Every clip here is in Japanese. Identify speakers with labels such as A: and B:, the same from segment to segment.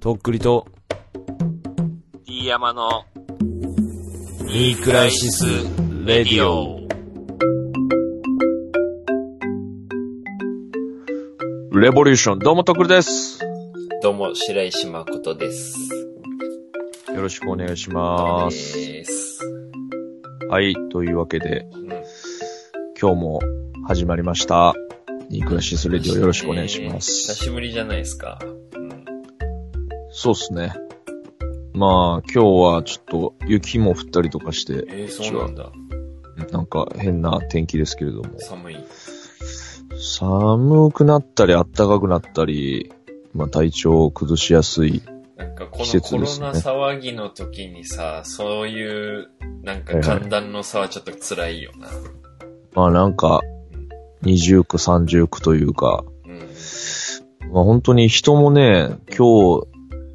A: とっくりと、
B: D 山の
A: ニークライシス・レディオ。レボリューション、どうもとっくりです。
B: どうも、白石誠です。
A: よろしくお願いします。
B: です。
A: はい、というわけで、
B: うん
A: 今日も始まりました。ニークライシス・レディオよろしくお願いしま
B: えー久
A: す。
B: しぶりじゃないですか。うん。
A: そうっすね。まあ、今日はちょっと雪も降ったりとかして、
B: えー、そうなんだ。
A: なんか変な天気ですけれども。
B: 寒い。
A: 寒くなったり暖かくなったり、まあ体調を崩しやすい。
B: なんかこ
A: 季
B: のコロナ騒ぎの時にさ、そういう、なんか
A: はいはい
B: 寒暖の差はちょっと辛いよな。
A: まあなんか、二重苦三重苦というか、
B: うん。
A: まあ本当に人もね、今日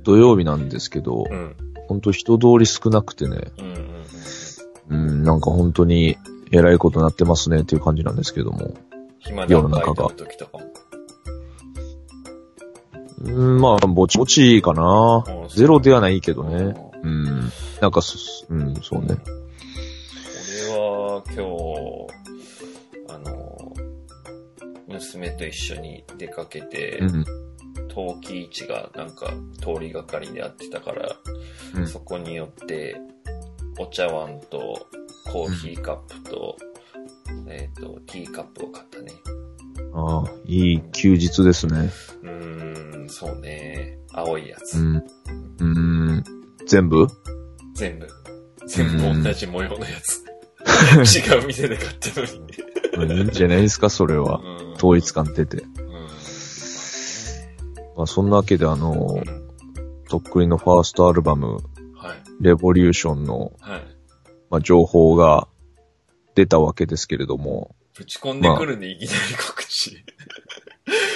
A: 土曜日なんですけど、
B: うん。
A: 本当人通り少なくてね、
B: うん。うん。
A: なんか本当に偉いことになってますねっていう感じなんですけども。
B: 暇なバイトの時とかも。
A: うん、まあ、ぼちぼちかな。
B: うん
A: ゼロではないけどね。
B: うん
A: うん。なんかそ、うん、そうね。
B: 俺は今日、あの、娘と一緒に出かけて、
A: うん。
B: 陶器市がなんか通りがかりでやってたから、
A: うん
B: そこによって、お茶碗とコーヒーカップと、えっ、と、ティーカップを買ったね。
A: ああ、いい休日ですね。
B: うーん、そうね。青いやつ。
A: うん。うん。全部？
B: 全部。全部同じ模様のやつ。違う店で買ったのに。
A: うんいいんじゃないですか、それは。
B: うん
A: 統一感出て。
B: うん。
A: まあ、そんなわけで、あ
B: う
A: の、
B: ん
A: とっくりのファーストアルバム、
B: はい。
A: レボリューションの、
B: はい。
A: まあ、情報が出たわけですけれども。
B: ぶち込んでくるんで、いきなり告知。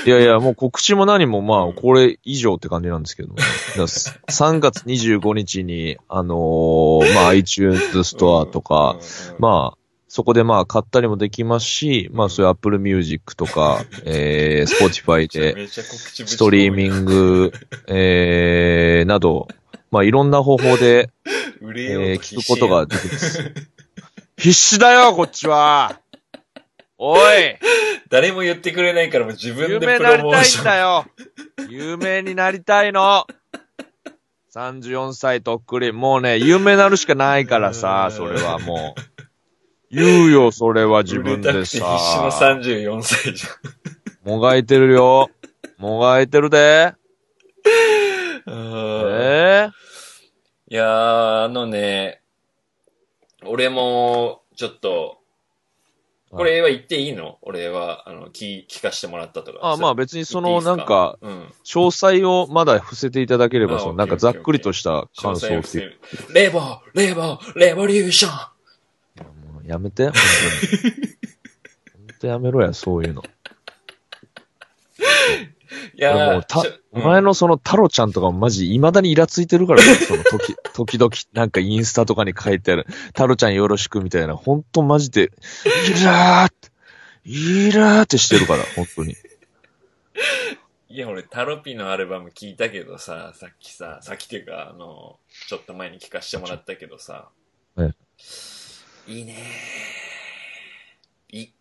A: いやいや、もう告知も何も、まあ、これ以上って感じなんですけども。だから3月25日に、あのーまあ、iTunes ストアとか、まあ、そこでまあ、買ったりもできますし、まあ、そういう Apple Music とか、えー、Spotify で、ストリーミング、えー、など、まあ、いろんな方法で、えー、聞くことができます。必死だよ、こっちはおい
B: 誰も言ってくれないからもう自分
A: 有
B: でプ
A: 名になりたい
B: ロモーション。
A: んだよ有名になりたいの !34 歳とっくり。もうね、有名になるしかないからさ、それはもう。言うよ、それは自分で
B: 売れたくて必死の
A: さ。
B: 34歳じ
A: もがいてるよ。もがいてるで。
B: ゃん。
A: え
B: いやー、あのね、俺も、ちょっと、これは言っていいの？俺は、あの、聞、聞かしてもらったとか。
A: あ、まあ別にその、なんか、
B: うん。
A: 詳細をまだ伏せていただければ、
B: あ
A: その、なんかざっくりとした
B: 詳
A: 感想を聞いて。
B: 細を伏せる。レボーレボーレボリューション
A: やめて、本当に。本当やめろや、そういうの。
B: いや
A: もうた
B: ちょ、
A: お前のそのタロちゃんとかマジ未だにイラついてるからね、その時、時々なんかインスタとかに書いてある、タロちゃんよろしくみたいな、ほんとマジで、イラーって、イラーってしてるから、本当に。
B: いや、俺、タロピのアルバム聞いたけどさ、さっきさ、さっきっていうか、あの、ちょっと前に聞かせてもらったけどさ。
A: え
B: いいねいい、
A: い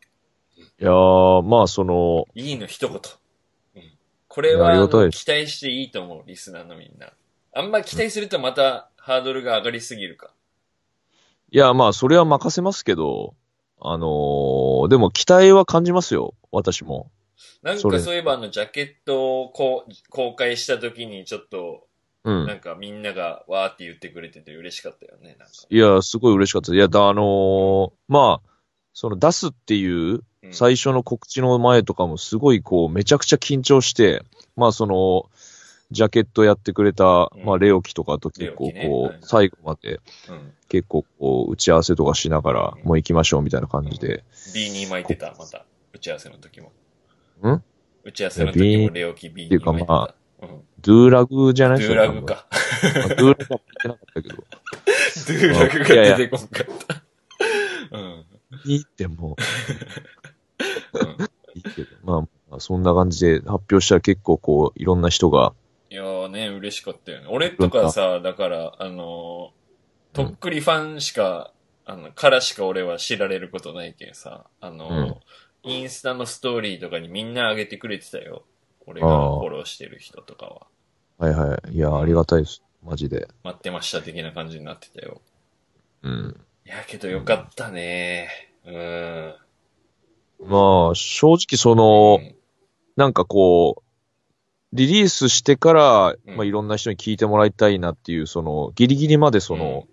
A: やー、まあその、
B: いいの一言。うん、これは、期待していいと思う、リスナーのみんな。あんま期待するとまたハードルが上がりすぎるか。
A: いやまあそれは任せますけど、あのー、でも期待は感じますよ、私も。
B: なんかそういえばあの、ジャケットをこう公開した時にちょっと、
A: うん。
B: なんかみんながわーって言ってくれてて嬉しかったよね、なんか。
A: いや、すごい嬉しかった。いや、だ、あのーまあ、その出すっていう
B: うん
A: 最初の告知の前とかもすごいこう、めちゃくちゃ緊張して、まあその、ジャケットやってくれた、
B: うん
A: まあレオキとかと結構こう、
B: はい
A: 最後まで
B: うん。
A: 結構こう、打ち合わせとかしながら、
B: うん
A: もう行きましょうみたいな感じで。
B: B に巻いてた、また。打ち合わせの時も。
A: ん？
B: 打ち合わせの時もレオキ B に
A: っていうか
B: 巻いてた。
A: ま
B: うん。
A: ドゥーラグじゃない
B: ドゥーラグ。か。
A: ドゥーラグは言ってなかったけど。
B: ドゥーラグが出てこんかった。うん。
A: いいってもう、
B: うん
A: いいけど。まあ、まあそんな感じで発表したら結構こう、いろんな人が、
B: いいやーね、嬉しかったよね。俺とかさ、だから、あのー、とっくりファンしか、あの、からしか俺は知られることないけんさ、あのー、インスタのストーリーとかにみんな上げてくれてたよ。俺がフォローしてる人とかは。
A: はいはい。いや、ありがたいです。マジで。
B: 待ってました的な感じになってたよ。
A: うん。
B: いやけどよかったね。うん。
A: まあ、正直その、なんかこう、リリースしてから、
B: うん
A: まあいろんな人に聞いてもらいたいなっていう、その、ギリギリまでその、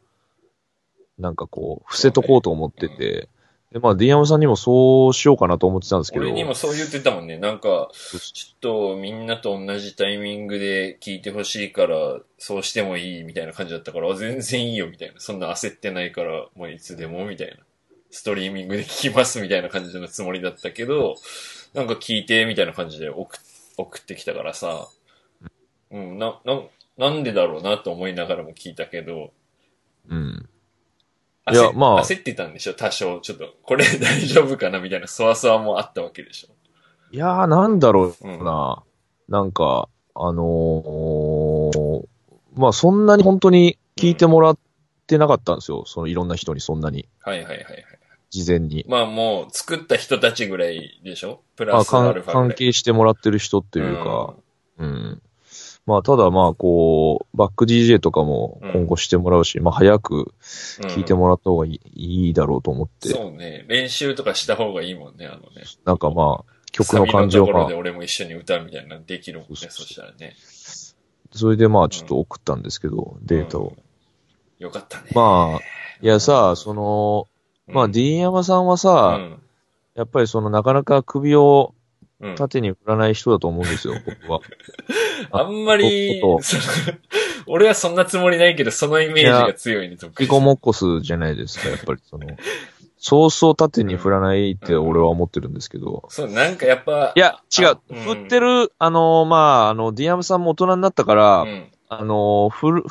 A: なんかこう、伏せとこうと思ってて、で、まあ、ディアムさんにもそうしようかなと思ってたんですけど、
B: 俺にもそう言ってたもんね。なんか、ちょっとみんなと同じタイミングで聞いてほしいから、そうしてもいいみたいな感じだったから、あ全然いいよみたいな。そんな焦ってないから、もういつでもみたいな。ストリーミングで聞きますみたいな感じのつもりだったけど、なんか聞いてみたいな感じで送送ってきたからさ、うん、な、な、なんでだろうなと思いながらも聞いたけど、
A: うん。
B: 焦
A: いやまあ
B: 焦ってたんでしょ？多少。ちょっと、これ大丈夫かな？みたいな、そわそわもあったわけでしょ？
A: いやー、なんだろ
B: う
A: うな。なんか、あのーまあ、そんなに本当に聞いてもらってなかったんですよ。そのいろんな人にそんなに、
B: はいはいはいはい。
A: 事前に。
B: まあもう、作った人たちぐらいでしょ？プ
A: まあ、
B: ラスア
A: 関
B: ルファぐらい。
A: 関係してもらってる人っていうか、うん。まあ、ただまあ、こう、バック DJ とかも今後してもらうし、まあ、早く
B: うん、
A: 聞いてもらった方がいい,、いいだろうと思って、
B: そうね。練習とかした方がいいもんね、あのね。
A: なんかまあ、曲の感情が
B: サビのところで、俺も一緒に歌うみたいなのできるもんね、
A: そ
B: したらね。
A: それでまあ、ちょっと送ったんですけど、データを。
B: うんよかったね。
A: まあ、いやさ、その、
B: うん、
A: まあ、ディーンヤマさんは
B: う
A: さ、
B: ん。
A: やっぱりその、なかなか首を
B: うん。
A: 縦に振らない人だと思うんですよ、僕は。
B: あんまり
A: こ、
B: その俺はそんなつもりないけど、そのイメージが強いね、と
A: ピコモッコスじゃないですか、やっぱり その、そうそう縦に振らないって俺は思ってるんですけど。
B: そう、なんかやっぱ。
A: いや、違う
B: あ。うん
A: 振ってる、あの、まあ、あの、ディアムさんも大人になったから、
B: うん。
A: あの、振る、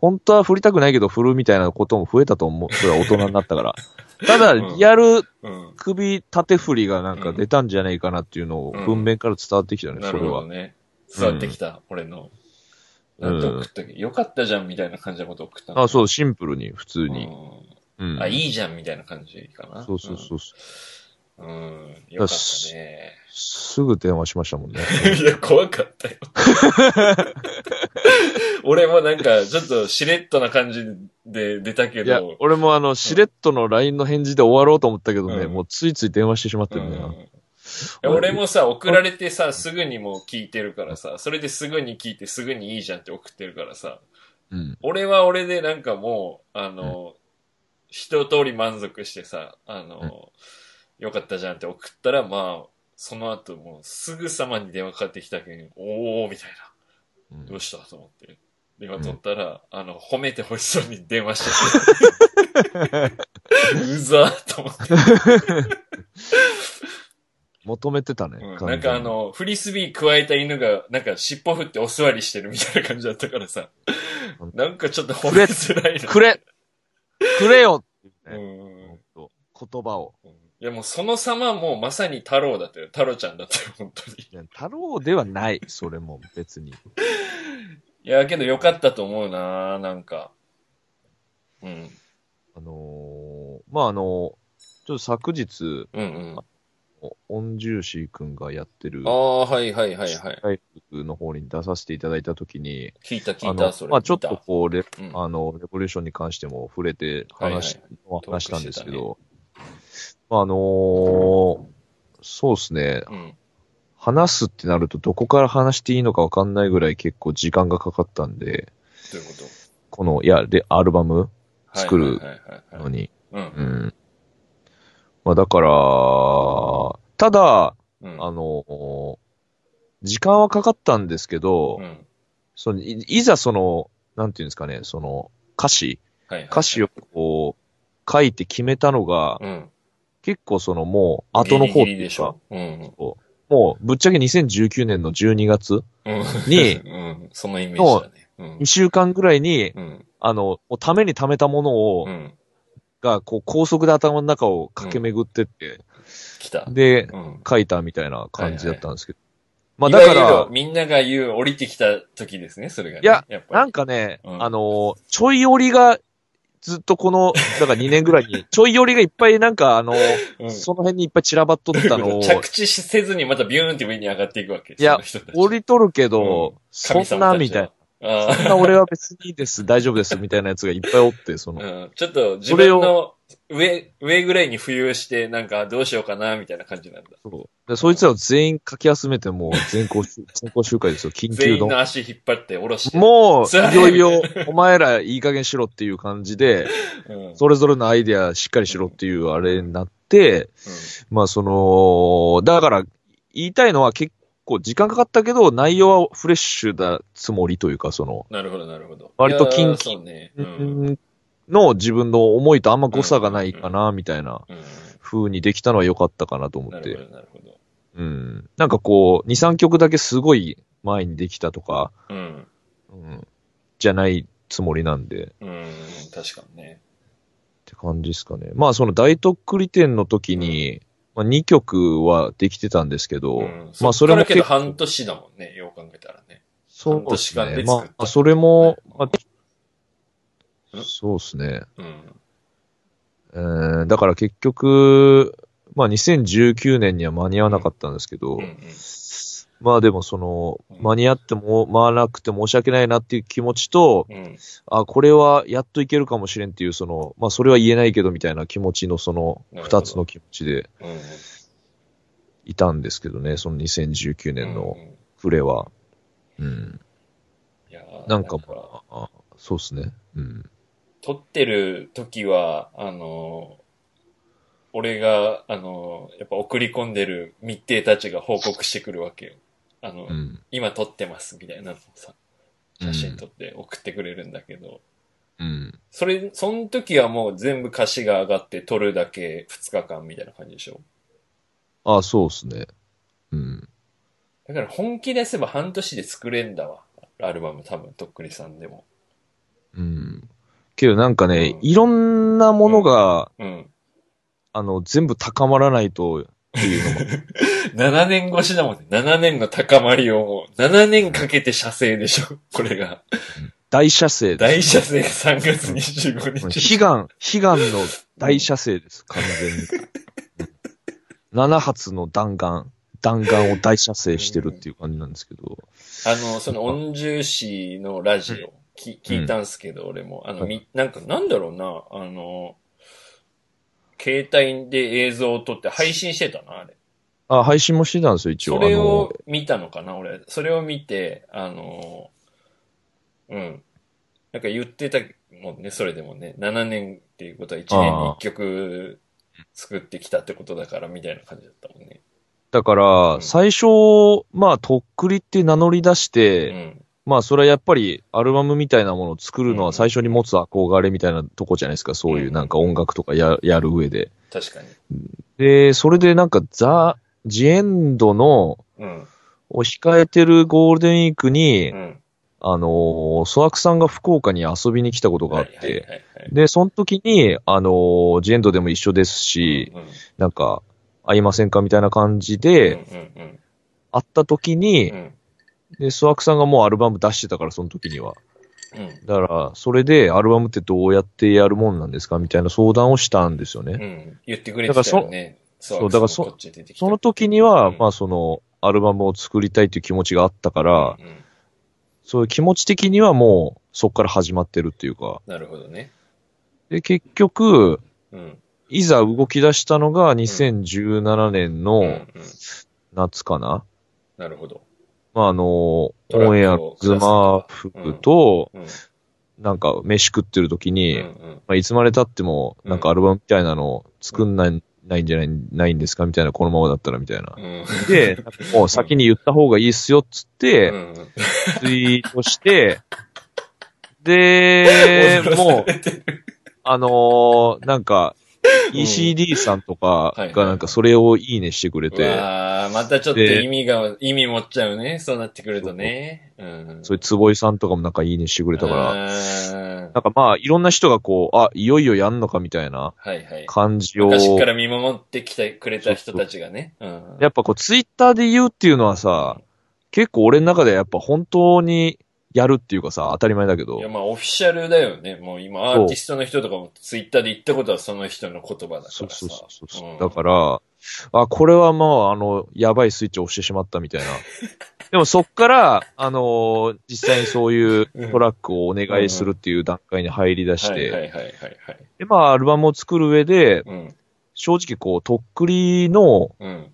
A: 本当は振りたくないけど振るみたいなことも増えたと思う。それは大人になったから。ただ、
B: うん
A: リアル
B: うん。
A: 首縦振りがなんか出たんじゃないかなっていうのを
B: うん
A: 文面から伝わってきたね、それは。
B: ね。伝わってきた、俺の。なんて送ったっけ、よかったじゃんみたいな感じのこと送ったの
A: あ、そう、シンプルに、普通に。うん。
B: うんあ、いいじゃんみたいな感じかな。
A: そうそうそうそう。
B: うん。うん。よかったね。
A: すぐ電話しましたもんね。
B: いや、怖かったよ。俺もなんか、ちょっとしれっとな感じで出たけ
A: いや
B: ど、、
A: 俺もあの、しれっとの LINE の返事で終わろうと思ったけどね、
B: うん。
A: もうついつい電話してしまって
B: うん。
A: るんだよ。
B: いや俺もさ、送られてさ、すぐにもう聞いてるからさ、それですぐに聞いてすぐにいいじゃんって送ってるからさ、
A: うん。
B: 俺は俺でなんかもう、あの、一通り満足してさ、あの、よかったじゃんって送ったら、まあ、その後もうすぐさまに電話かかってきたけん、おーみたいな。
A: うん
B: どうしたと思って。電話取ったら、あの、褒めてほしそうに電話してて。うざーと思って。
A: 求めてたね。
B: うん
A: 完全に
B: なんかあ、の、フリスビー加えた犬が、なんか尻尾振ってお座りしてるみたいな感じだったからさ
A: うん。
B: なんかちょっと褒めづらいな。
A: くれくれよ
B: う
A: いうね、
B: ん
A: 言葉を。
B: いやもうその様もうまさに太郎だったよ。太郎ちゃんだったよ、本当に。
A: いや太郎ではない、それも別に。
B: いや、けどよかったと思うななんか。うん。
A: あのーまあ、あのちょっと昨日、
B: うんうん。
A: オンジューシー君がやってる
B: あ、あ、はいはいはいはい。
A: ライブの方に出させていただいたときに、
B: 聞いた聞
A: あ
B: いた、それ。
A: のまあ、ちょっとこう、レ
B: うん
A: あの、レボリューションに関しても触れて話,、
B: はい
A: 話したんですけど、まあ、あのーそうですね、
B: うん。
A: 話すってなるとどこから話していいのかわかんないぐらい結構時間がかかったんで、
B: どういうこと？
A: この、いや、で、アルバム作る。のに。
B: うん
A: う。ん。まあだから、ただ、
B: うん。
A: あの、時間はかかったんですけど、
B: うん。
A: そのいいざその、なんていうんですかね、その歌詞。歌詞をこう、書いて決めたのが、
B: うん。
A: 結構そのもう後の方って
B: ギリギリ
A: いうか
B: でしょ。うん。
A: もうぶっちゃけ2019年の12月、
B: うん。
A: に
B: うん。そのイメージだね。うん
A: 2。週間ぐらいに、
B: うん。
A: あの、ために貯めたものを、
B: うん。
A: が、こう高速で頭の中を駆け巡ってって、
B: 来た。
A: で、
B: うん。
A: 書いたみたいな感じだったんですけど、まあだか
B: いわゆる
A: ら、
B: みんなが言う降りてきた時ですね、それが、ね。
A: いや
B: や
A: なんかね、
B: うん
A: あのーちょい寄りが、ずっとこの、だから2年ぐらいに、ちょい寄りがいっぱいなんかあのー
B: うん
A: その辺にいっぱい散らばっとったのを、
B: 着地せずにまたビューンって上に上がっていくわけ。
A: いや降りとるけど、
B: うん
A: そんな、みたいな。そんな俺は別にいいです、大丈夫です、みたいなやつがいっぱいおって、その、
B: ーうん、ちょっと自分の上、上ぐらいに浮遊して、なんかどうしようかな、みたいな感じなんだ。
A: そう。でそいつらを全員かき集めてもう全校集、全校集会ですよ、緊急の。
B: 全員の。足引っ張って下ろして。
A: もう、いよいよ、お前らいい加減しろっていう感じで、
B: うん、
A: それぞれのアイデアしっかりしろっていうあれになって、まあその、だから、言いたいのは結構時間かかったけど、内容はフレッシュだつもりというか、その、
B: なるほど、なるほど。
A: 割と近
B: そうね。うん。
A: の自分の思いとあんま誤差がないかな、みたいな
B: うん
A: 風にできたのは良かったかなと思って。
B: なるほど、なるほど。
A: うん。なんかこう、2、3曲だけすごい前にできたとか、
B: うん。
A: うん、じゃないつもりなんで、っ
B: うん、確かにね。
A: て感じですかね。まあその大とっくり展の時に、まあ2曲はできてたんですけど、
B: うん、
A: まあそれも
B: けど半年だもんね、よう考えたらね。
A: そうです
B: 半年間
A: ね。まあそれも、ま
B: うん
A: あ、そうですね。
B: うん。
A: えーだから結局、まあ2019年には間に合わなかったんですけど、
B: うんうん
A: まあでもその、
B: うん
A: 間に合っても、回らなくて申し訳ないなっていう気持ちと、
B: うん。
A: あ、これはやっといけるかもしれんっていう、その、まあそれは言えないけどみたいな気持ちのその、二つの気持ちで。いたんですけどね、その2019年のプレは。うん。
B: いやー
A: なんかまあ、あそうですね。うん。
B: 撮ってる時は、あの、俺が、あの、やっぱ送り込んでる密偵たちが報告してくるわけよ。あの、
A: うん。
B: 今撮ってますみたいなのをさ、写真撮って送ってくれるんだけど、
A: うん。
B: それ、その時はもう全部歌詞が上がって撮るだけ2日間みたいな感じでしょ？
A: あ、そうですね。うん。
B: だから本気出せば半年で作れんだわ。アルバム多分、とっくりさんでも。
A: うん。けどなんかね、
B: うん
A: いろんなものが、
B: うん。
A: あの、全部高まらないと、っていうのも。
B: 7年越しだもんね。7年の高まりをもう、7年かけて射精でしょこれが。
A: 大射精
B: 大射精が3月25日。
A: 悲願、悲願の大射精です、完全に。7発の弾丸、弾丸を大射精してるっていう感じなんですけど。
B: あの、その、音重視のラジオ、き聞いたんすけど、俺も。あの、み、なんか、なんだろうな、あの、携帯で映像を撮って配信してたな、あれ。
A: あ、配信もしてたんですよ、一応。
B: それを見たのかな、俺。それを見て、あの、うん。なんか言ってたもんね、それでもね。7年っていうことは1年に1曲作ってきたってことだから、みたいな感じだったもんね。
A: だから、
B: うん
A: 最初、まあ、とっくりって名乗り出し
B: う
A: て、
B: ん。
A: まあ、それはやっぱり、アルバムみたいなものを作るの
B: うん
A: は最初に持つ憧れみたいなとこじゃないですか、そういうなんか音楽とかややる上で。
B: 確かに。
A: で、それでなんか、ザ・ジエンドの、
B: うん。
A: を控えてるゴールデンウィークに、
B: うん。
A: あのー、ソワクさんが福岡に遊びに来たことがあって、
B: はいはいはいはい。
A: で、その時に、あのー、ジエンドでも一緒ですし、
B: うん、
A: なんか、会いませんかみたいな感じ
B: うん
A: で、
B: うんうん
A: 会った時に
B: う、ん。
A: で、ソワクさんがもうアルバム出してたから、その時には。
B: うん。
A: だから、それで、アルバムってどうやってやるもんなんですかみたいな相談をしたんですよね。
B: うん。言ってくれてたよね。そ
A: そうだからそその時には、
B: うん
A: まあその、アルバムを作りたいっていう気持ちがあったから、
B: うんうん
A: そういう気持ち的にはもう、そこから始まってるっていうか。
B: なるほどね。
A: で、結局、
B: うん。
A: いざ動き出したのが2017年
B: うんう
A: の
B: ん。
A: 夏かな。
B: なるほど。
A: まあ、あの、オンエアズマーフと、
B: うん。
A: なんか飯食ってる時
B: うん
A: に、
B: うん。
A: まあ、いつまで経っても、
B: うん
A: なんかアルバムみたいなの作んない、ないんじゃない、ないんですか？みたいな、このままだったらみたいな
B: う。ん。
A: で、もう先に言った方がいいっすよっつって、
B: うん
A: ツイートして、で、もう、あのーなんか、
B: うん
A: ECD さんとかがなんかそれをいいねしてくれ
B: う
A: て、
B: わーまたちょっと
A: で
B: 意味が、意味持っちゃうね。そうなってくるとね。うん。
A: そういう坪井さんとかもなんかいいねしてくれたから、
B: ら
A: なんかまあ、いろんな人がこう、あ、いよいよやんのかみたいな
B: はいはい。
A: 感じを、
B: 昔から見守ってきてくれた人たちがね。うん。
A: やっぱこう、ツイッターで言うっていうのはさ、結構俺の中でやっぱ本当にやるっていうかさ、当たり前だけど
B: いや、、まあ、オフィシャルだよね。もう今、アーティストの人とかもツイッターで言ったことはその人の言葉だからさ。
A: そうそうそうそう、
B: うん
A: だから、あ、これはまあ、あの、やばいスイッチを押してしまったみたいな。でもそっから、あのー実際にそういうトラックをお願いするっていう段階に入り出して。で、まあ、アルバムを作る上で、
B: うん。
A: 正直こう、とっくりの、
B: うん。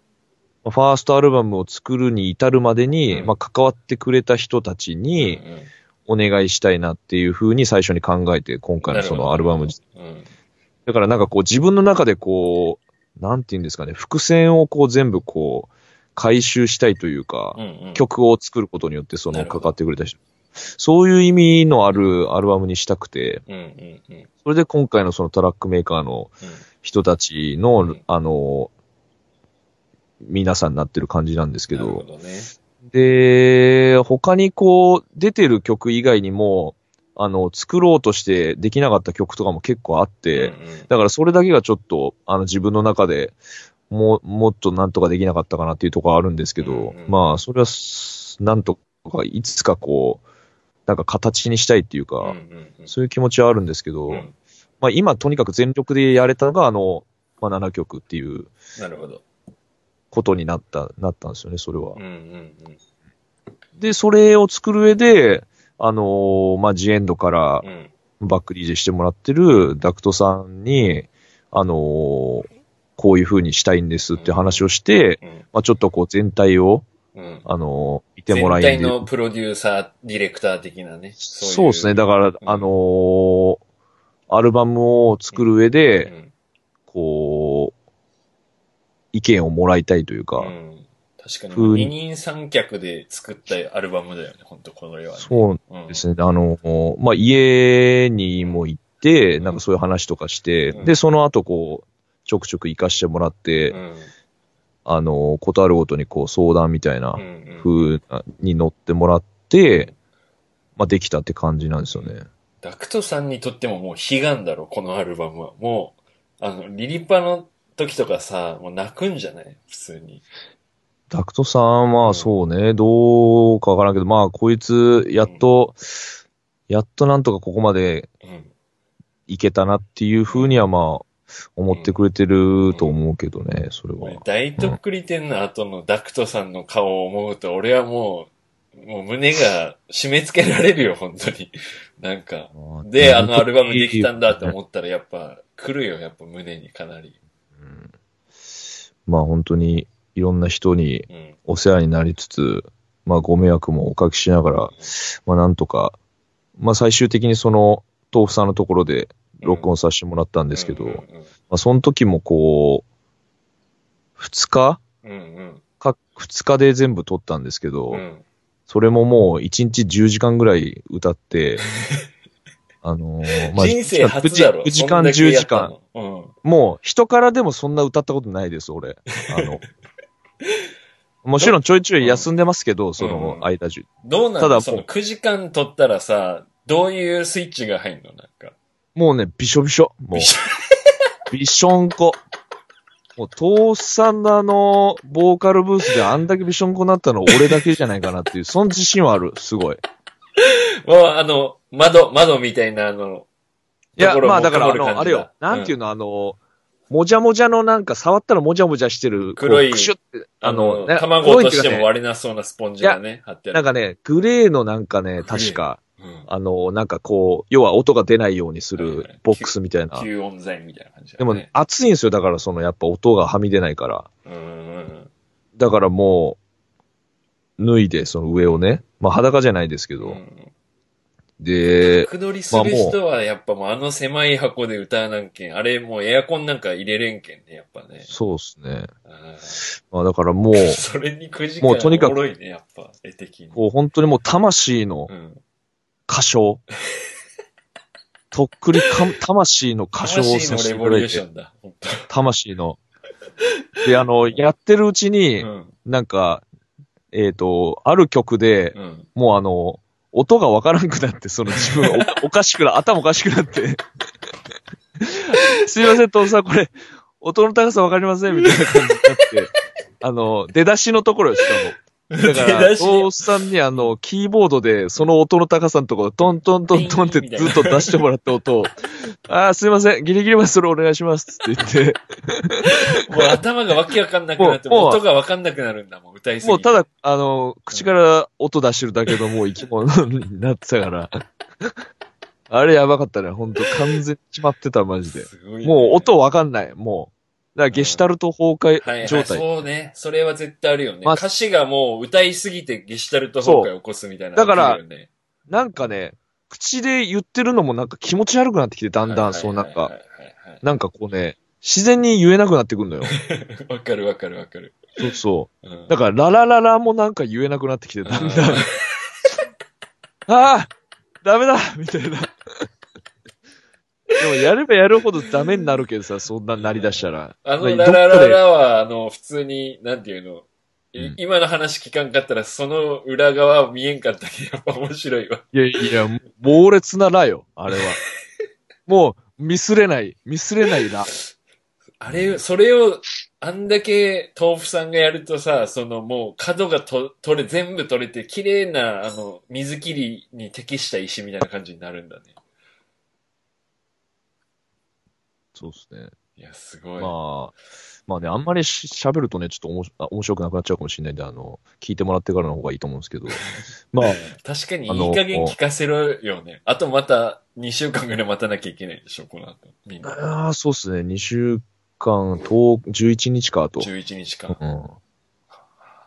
A: まあファーストアルバムを作るに至るまでに、
B: うん
A: まあ、関わってくれた人たち
B: うん
A: にお願いしたいなっていう風に最初に考えて、今回のそのアルバム、
B: うん。
A: だからなんかこう自分の中でこう、なんて言うんですかね、伏線をこう全部こう、回収したいというか、
B: うんうん。
A: 曲を作ることによってそのかかってくれた人。そういう意味のあるアルバムにしたくて、
B: うんうんうん。
A: それで今回のそのトラックメーカーの人たちの、
B: うん
A: あの、皆さんになってる感じなんですけど、
B: どね。
A: で、他にこう、出てる曲以外にも、あの、作ろうとしてできなかった曲とかも結構あって、
B: うんうん
A: だからそれだけがちょっと、あの、自分の中でもう、もっとなんとかできなかったかなっていうところあるんですけど、
B: うんうん
A: まあ、それはす、なんとか、いつかこう、なんか形にしたいっていうか、
B: うんうんうん
A: そういう気持ちはあるんですけど、
B: うん
A: まあ今とにかく全力でやれたのが、あの、まあ7曲っていう
B: なるほど。
A: ことになった、なったんですよね、それは。
B: うんうんうん。
A: で、それを作る上で、あのーまあ、ジエンドから
B: うん。
A: バック DJ してもらってるダクトさんに、あのーこういう風にしたいんですって話をして、
B: うん。
A: まあ、ちょっとこう全体を、
B: うん。
A: あのー見て
B: 全
A: もらい
B: 体のプロデューサー、ディレクター的なね。
A: そうですね。だから、
B: ん。
A: あのーアルバムを作る上で、
B: うん。
A: こう、意見をもらいたいというか、
B: うん確かに、二人三脚で作ったアルバムだよね、本当このは、ね。
A: そう
B: うん
A: ですね。あの、まあ、家にも行って、なんかそういう話とかして、
B: うん
A: で、その後こう、ちょくちょく行かしてもらって、
B: うん。
A: あの、ことあるごとにこう相談みたいな
B: うんうん
A: 風に乗ってもらって、まあ、できたって感じなんですよね。
B: ダクトさんにとってももう悲願だろ、このアルバムは。もう、あの、リリパの時とかさ、もう泣くんじゃない？普通に。
A: ダクトさんは
B: うん
A: そうね、どうかわからんけど、まあ、こいつ、やっと、やっとなんとかここまで
B: うん。
A: いけたなっていう風にはまあ、思ってくれてると思うけどね、それは
B: 俺。大とっくり店の後のダクトさんの顔を思うと、俺はもう、もう胸が締め付けられるよ、本当に。なんか。で、あのアルバムできたんだって思ったら、やっぱ、来るよ、やっぱ胸にかなり。
A: まあ本当にいろんな人に
B: うん。
A: お世話になりつつ、まあご迷惑もおかけしながら、まあなんとか、まあ最終的にその豆腐さんのところで録音させてもらったんですけど、
B: うん
A: まあその時もこう、二日？
B: うんうん。
A: か、二日で全部撮ったんですけど、
B: うんうん。
A: それももう一日10時間ぐらい歌って、あのーまあ、
B: 人生初だろ。
A: 9時間、
B: そんだけ
A: 10時間。
B: の。
A: もう、人からでもそんな歌ったことないです、俺。あの、もちろんちょいちょい休んでますけど、その間中。
B: うん。どうな
A: ただ
B: のその9時間撮ったらさ、どういうスイッチが入んの？なんか。
A: もうね、びしょびしょ。もう
B: びし、
A: びしょんこ。もう、父さんのあの、ボーカルブースであんだけびしょんこになったの俺だけじゃないかなっていう、その自信はある、すごい。
B: もうあの、窓、窓みたいなあの、
A: いや、
B: ところも
A: まあだから、あ
B: 曇る感じだ
A: の、あれよ、なんていうの、あの、もじゃもじゃのなんか、触ったらもじゃもじゃしてる、
B: 黒い
A: クシュって、
B: あの、
A: ね
B: 卵としても割れなそうなスポンジがね、貼ってある。
A: なんかね、グレーのなんかね、確か、
B: うん、
A: あの、なんかこう、要は音が出ないようにするボックスみたいな。
B: 吸音材みたいな感じだ
A: でも、
B: ね。
A: 熱いんですよ。だからその、やっぱ音がはみ出ないから。
B: うん。
A: だからもう、脱いで、その上をね。まあ裸じゃないですけど。
B: うん
A: で、
B: 角取りする人はやっぱもうあの狭い箱で歌わなんけん。あれもうエアコンなんか入れれんけんね、やっぱね。
A: そうですね。
B: あ
A: まあだからもう、
B: ー それに9時間
A: もうとにかく
B: おもろいね、やっぱ、絵的に。
A: こう本当にもう魂の
B: うん。
A: 歌唱。とっくりか、魂の歌唱を
B: 魂
A: させていただいて、魂の。で、あの、やってるうちに
B: 当、うん。
A: なんか、えっ、と、ある曲で、
B: うん。
A: もうあの、音がわからんくなって、その自分お おかしくな、頭おかしくなって。すいません、父さん、これ、音の高さわかりませんみたいな感じになって、あの、出だしのところよ、しかも。だから、おっさんにあの、キーボードで、その音の高さのところ、トントントントンってずっと出してもらった音を、あーすいません、ギリギリまでそれお願いしますって言って、
B: もう頭がわけわかんなくなって、
A: もう
B: 音がわかんなくなるんだもん、歌いすぎて。
A: もうただ、あの、口から音出してるだけのもう生き物になってたから、あれやばかったね、ほんと。完全に決まってた、マジで。
B: ね。
A: もう音わかんない、もう。だからゲシュタルト崩
B: はいはい、
A: 壊状態。
B: そうね。それは絶対あるよね。
A: まあ
B: 歌詞がもう歌いすぎてゲシュタルト崩壊を起こすみたいな。
A: そうだからなんかね、口で言ってるのもなんか気持ち悪くなってきて、だんだん、そうなんか、
B: はいはいはいはい
A: なんかこうね、自然に言えなくなってくるのよ。
B: わかるわかるわかる。
A: そうそう。
B: うん
A: だから、ララララもなんか言えなくなってきて、だんだん。ああダメだみたいな。でも、やればやるほどダメになるけどさ、そんななりだしたら。
B: あの、
A: ま
B: ララララは、あの、普通に、なんていうの、い
A: うん
B: 今の話聞かんかったら、その裏側見えんかったけど、やっぱ面白いわ。
A: いやいや、猛烈なラよ、あれは。もう、ミスれない、ミスれないラ。
B: あれ、それを、あんだけ豆腐さんがやるとさ、そのもう角がと取れ、全部取れて、綺麗な、あの、水切りに適した石みたいな感じになるんだね。
A: そうですね。
B: いや、すごい。
A: まあ、まあね、あんまりし喋るとね、ちょっとおもしあ面白くなくなっちゃうかもしれないんで、あの、聞いてもらってからの方がいいと思うんですけど。まあ、
B: 確かにいい加減聞かせろよね。あとまた2週間ぐらい待たなきゃいけないでしょ、この後。みんな。
A: ああ、そうですね。2週間、10 11日か、あと。
B: 11日間。
A: うん。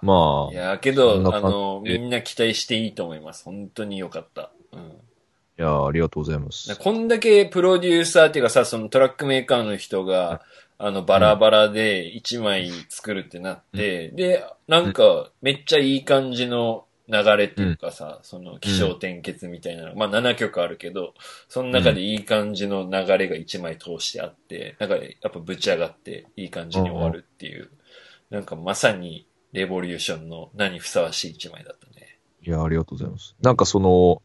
A: まあ、い
B: いや、け
A: そ
B: どあの、みんな期待していいと思います。本当に良かった。うん。
A: や、ありがとうございます。
B: こんだけプロデューサーっていうかさ、そのトラックメーカーの人が、あの、バラバラで1枚作るってなって、で、なんか、めっちゃいい感じの流れっていうかさ、その、気象転結みたいなの、まあ7曲あるけど、その中でいい感じの流れが1枚通してあって、なんか、やっぱぶち上がって、いい感じに終わるっていう、なんかまさに、レボリューションの何ふさわしい1枚だったね。
A: いや、ありがとうございます。なんかその、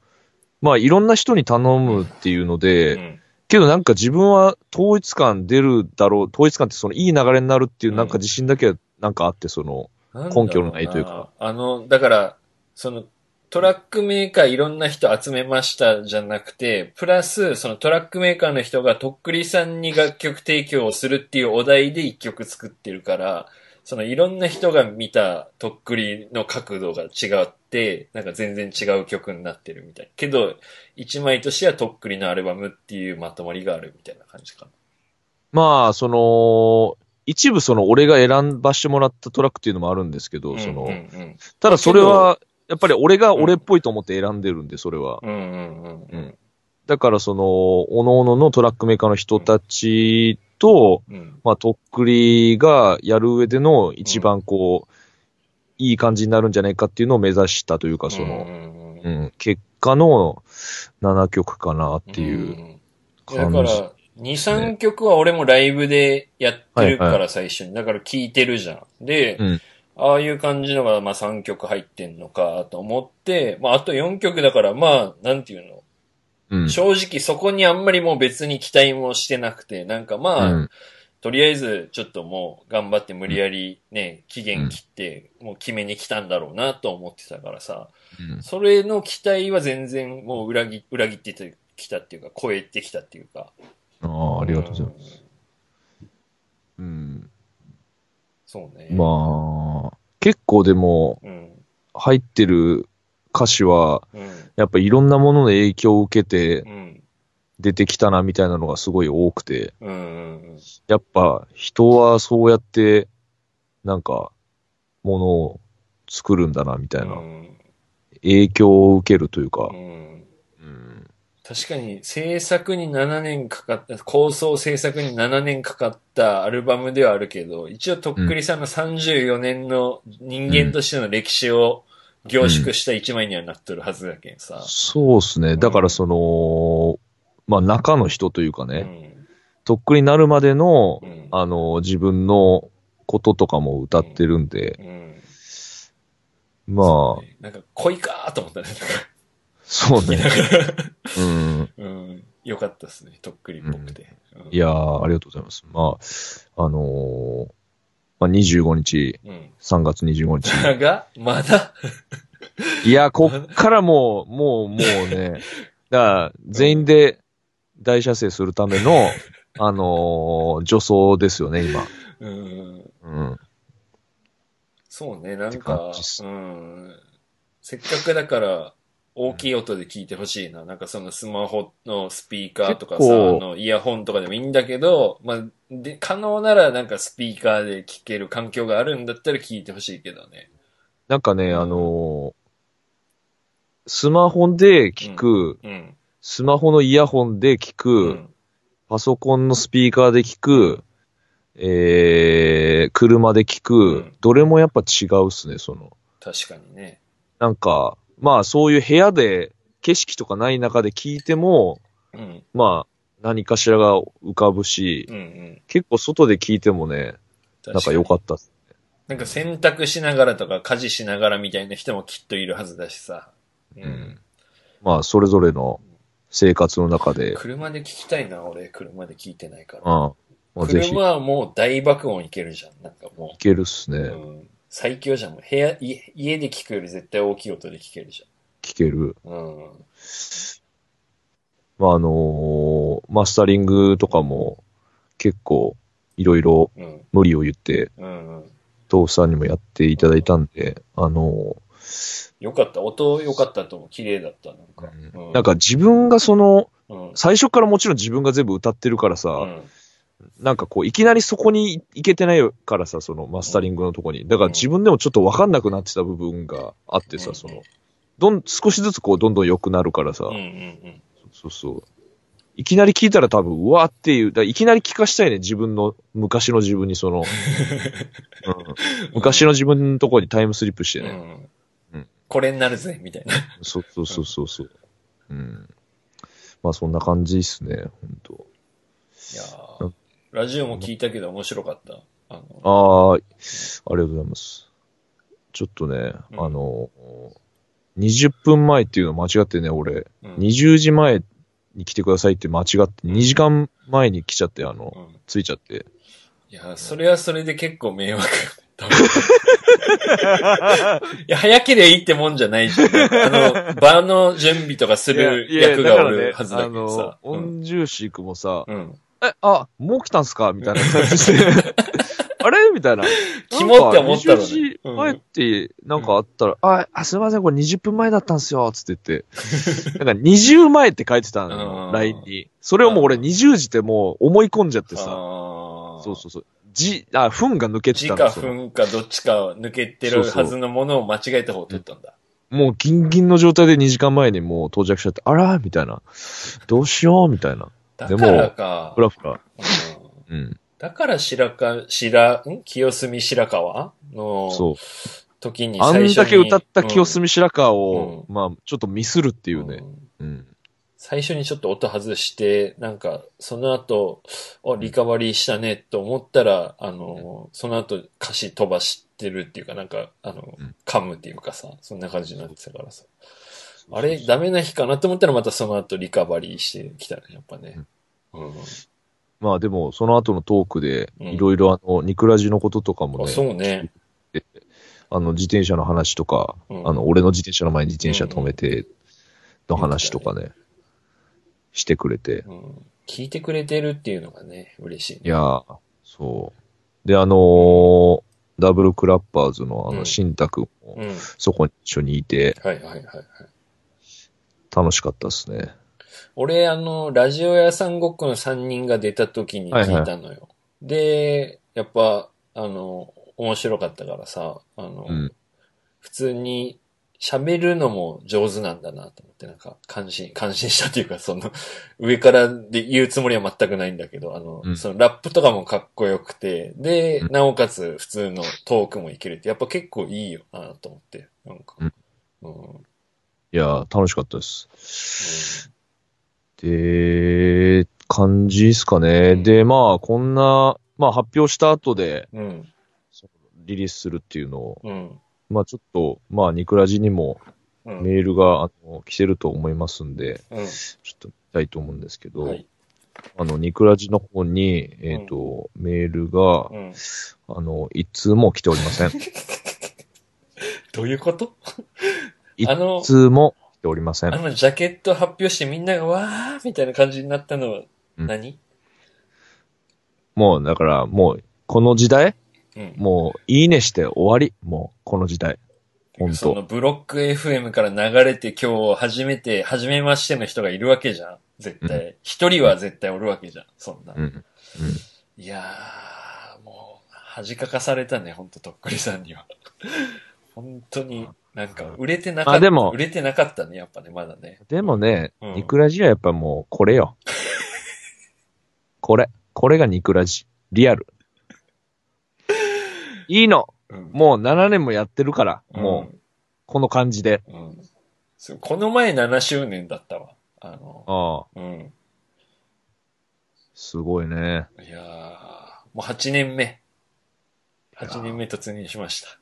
A: まあ、いろんな人に頼むっていうので、
B: うん。
A: けどなんか自分は統一感出るだろう、統一感ってそのいい流れになるっていうなんか自信だけはなんかあって、その、根拠のないというか。
B: あの、だから、その、トラックメーカーいろんな人集めましたじゃなくて、プラス、そのトラックメーカーの人がとっくりさんに楽曲提供をするっていうお題で一曲作ってるから、そのいろんな人が見たとっくりの角度が違って、なんか全然違う曲になってるみたい。けど、一枚としてはとっくりのアルバムっていうまとまりがあるみたいな感じかな。
A: まあ、その、一部その俺が選ばしてもらったトラックっていうのもあるんですけど、その、
B: うんうん
A: ただそれは、やっぱり俺が俺っぽいと思って選んでるんで、それは。
B: うん。うんうんうんうん。
A: だからその、おのののトラックメーカーの人たちと、
B: うん。
A: まあ、とっくりがやる上での一番こう、いい感じになるんじゃないかっていうのを目指したというか、その、
B: うんうんうん
A: うん、結果の7曲かなっていう
B: うんだ
A: 感じ。
B: から、2、3曲は俺もライブでやってるか
A: はい
B: ら最初に。だから聴いてるじゃん。で、
A: うん
B: ああいう感じのがまあ3曲入ってんのかと思って、まああと4曲だからまあ、なんていうの、
A: うん。
B: 正直そこにあんまりもう別に期待もしてなくて、なんかまあ、
A: うん
B: とりあえずちょっともう頑張って無理やりね、期限切って、もう決めに来たんだろうなと思ってたからさ、
A: うん
B: それの期待は全然もう裏切裏切ってきたっていうか、超えてきたっていうか。
A: ああ、ありがとうございます。
B: す。
A: うん。
B: そうね。
A: まあ、結構でも、
B: うん。
A: 入ってる歌詞は、
B: うん。
A: やっぱいろんなものの影響を受けて
B: うん。
A: 出てきたなみたいなのがすごい多くて。やっぱ人はそうやって、なんか、ものを作るんだなみたいな、
B: うん。
A: 影響を受けるというか
B: 確かに制作に7年かかった、構想制作に7年かかったアルバムではあるけど、一応とっくりさんの34年の人間としての歴史を凝縮した一枚にはなっとるはずだけんさ。
A: そうですね。だからその、まあ中の人というかね、
B: うん。
A: とっくになるまでの
B: う、ん。
A: あの、自分のこととかも歌ってるんで、
B: うん。
A: まあ、
B: ねなんか恋かーと思ったね。
A: そうね。うん。
B: うん。よかったですね。とっくりっぽくて。うん
A: いやー、ありがとうございます。まあ、あのーまあ、25日、
B: うん。
A: 3月25日。
B: が、まだ？
A: いや、こっからもう、もう、もうね、だから、全員で大射精するための、あのー助走ですよね、今。
B: うん。
A: うん。
B: そうね、なんかうん。せっかくだから、大きい音で聞いてほしいな。なんかそのスマホのスピーカーとかさ、あの、イヤホンとかでもいいんだけど、まあ、で、可能ならなんかスピーカーで聞ける環境があるんだったら聞いてほしいけどね。
A: なんかね、あのースマホで聞く、
B: うん。
A: スマホのイヤホンで聞く、
B: うん。
A: パソコンのスピーカーで聞く、えー、車で聞く、
B: うん
A: どれもやっぱ違うっすね、その。
B: 確かにね。
A: なんか、まあそういう部屋で景色とかない中で聞いても、
B: うん。
A: まあ何かしらが浮かぶし、
B: うんうん。
A: 結構外で聞いてもね、なんか良か
B: っ
A: ったっす。
B: た。なんか洗濯しながらとか家事しながらみたいな人もきっといるはずだしさ。う
A: うん。まあそれぞれの生活の中で、
B: 車で聞きたいな、俺。車で聞いてないから。
A: うん。まあ、
B: 車はもう大爆音いけるじゃん。なんかも
A: いけるっすね。
B: う。うん。最強じゃん。もう部屋、家家で聞くより絶対大きい音で聞けるじ
A: 聞ける。
B: ゃん。うん。
A: まああのーマスタリングとかも結構いろいろ
B: うん。
A: 無理を言って、
B: うんうん。
A: 父さんにもやっていただいたんで、あの
B: よかった。音よかったと思う。綺麗だった。なんか。
A: ーなんか自分がその、
B: うん。
A: 最初からもちろん自分が全部歌ってるからさ、
B: うん。
A: なんかこう、いきなりそこに行けてないからさ、そのマスタリングのとこに。だから自分でもちょっとわかんなくなってた部分があってさ、
B: うん
A: その、どん、少しずつこう、どんどん良くなるからさ、
B: うんうんうん。
A: そうそう。いきなり聞いたら多分、うわーっていう、だいきなり聞かしたいね、自分の、昔の自分にその、うん、昔の自分のとこにタイムスリップしてね。
B: うん
A: うん
B: これになるぜ、みたいな。
A: そうそうそうそうそう。うん。まあそんな感じっすね、本当
B: いやラジオも聞いたけど面白かった。あの、
A: ああ、ありがとうございます。ちょっとね、
B: うん
A: あの、20分前っていうの間違ってね、俺、
B: うん
A: 20時前に来てくださいって間違って、2時間前に来ちゃって、あの、
B: うん
A: 着いちゃって。
B: いや、それはそれで結構迷惑。いや、早ければいいってもんじゃないじゃん。あの、場の準備とかする役がおるはずだけど
A: あ
B: さ
A: の、。音重視くもさ、
B: うん。
A: え、あ、もう来たんすか？みたいな感じして。あれ？みたいな。
B: キモって思ったのね
A: 20時前って、なんかあったら、あ、あ、すいません、これ20分前だったんすよ、つって言って。なんか20前って書いてたの LINE に。それをもう俺20時ってもう思い込んじゃってさ。
B: あ
A: そうそうそう。じ、あ、糞が抜けてたんですよ。
B: 分かどっちか抜けてるはずのものを間違えた方を取ったんだ。
A: もうギンギンの状態で2時間前にもう到着しちゃって、あらみたいな。どうしようみたいな。
B: だからか
A: ふ。らふら。
B: うん
A: うん。
B: だから白か、白、ん？清澄白河？の
A: そう。
B: 時に
A: あ
B: 最初に。
A: んだけ歌った清
B: うん
A: 澄白河を、
B: う
A: まあ、ちょっとミスるっていうね。
B: ん
A: うん。
B: 最初にちょっと音外して、なんか、その後、あ、リカバリーしたねと思ったら、あの、その後歌詞飛ばしてるっていうか、なんか、あの
A: うん、
B: 噛むっていうかさ、そんな感じになってたからさ。あれ、ダメな日かなと思ったらまたその後リカバリーしてきたね、やっぱね。うん。
A: まあでも、その後のトークで、
B: うん
A: いろいろあの、ニクラジのこととかも
B: あ
A: ね、
B: そうね。
A: あの、自転車の話とか、
B: うん
A: あの、俺の自転車の前に自転車止めて、の話とかね、してくれて。
B: うん。聞いてくれてるっていうのがね、嬉しいね。
A: いやー、そう。で、あのーダブルクラッパーズのあの、
B: うん
A: シンタ君も、
B: うん。
A: そこに一緒にいて、
B: はいはいはいはい。
A: 楽しかったですね。
B: 俺、あの、ラジオ屋さんごっこの3人が出た時に聞いたのよ。で、やっぱ、あの、面白かったからさ、あの、
A: うん。
B: 普通に喋るのも上手なんだなと思って、なんか、感心、感心したっていうか、その、上からで言うつもりは全くないんだけど、あの、
A: うん
B: そのラップとかもかっこよくて、で、
A: うん
B: なおかつ普通のトークもいけるって、やっぱ結構いいよなと思って、なんか。
A: うん
B: うん
A: いやー、楽しかったです。で、感じですかね。
B: うん
A: で、まあ、こんな、まあ、発表した後で。リリースするっていうのを、
B: うん。
A: まあ、ちょっと、まあ、ニクラジにも
B: うん。
A: メールが、あの、来てると思いますんで、
B: うん。
A: ちょっと見たいと思うんですけど、
B: はい。
A: あの、ニクラジの方に、えっ、と、メールが
B: う、ん。
A: あの、一通も来ておりません。
B: どういうこと？
A: 一
B: あの、
A: 通も来ておりません。
B: あのジャケット発表してみんながわーみたいな感じになったのは
A: うん
B: 何、
A: もう、だから、もう、この時代
B: うん、
A: もう、いいねして終わり。もう、この時代。本
B: その
A: 当
B: ブロック FM から流れて今日初めて、初めましての人がいるわけじゃん。絶対。一、人は絶対おるわけじゃん。そんな。
A: うん。うん。
B: いやー、もう、恥かかされたね、ほんと、とっくりさんには。本当に、なんか、売れてなかった。
A: あでも
B: 売れてなかったね、やっぱね、まだね。
A: でもね、
B: うん
A: ニクラジはやっぱもう、これよ。これ。これがニクラジ。リアル。いいの。
B: うん。
A: もう7年もやってるから。もう、この感じで。
B: うん。この前7周年だったわ。あの、
A: ああ、
B: うん。
A: すごいね。
B: いやー、もう8年目。8年目突入しました。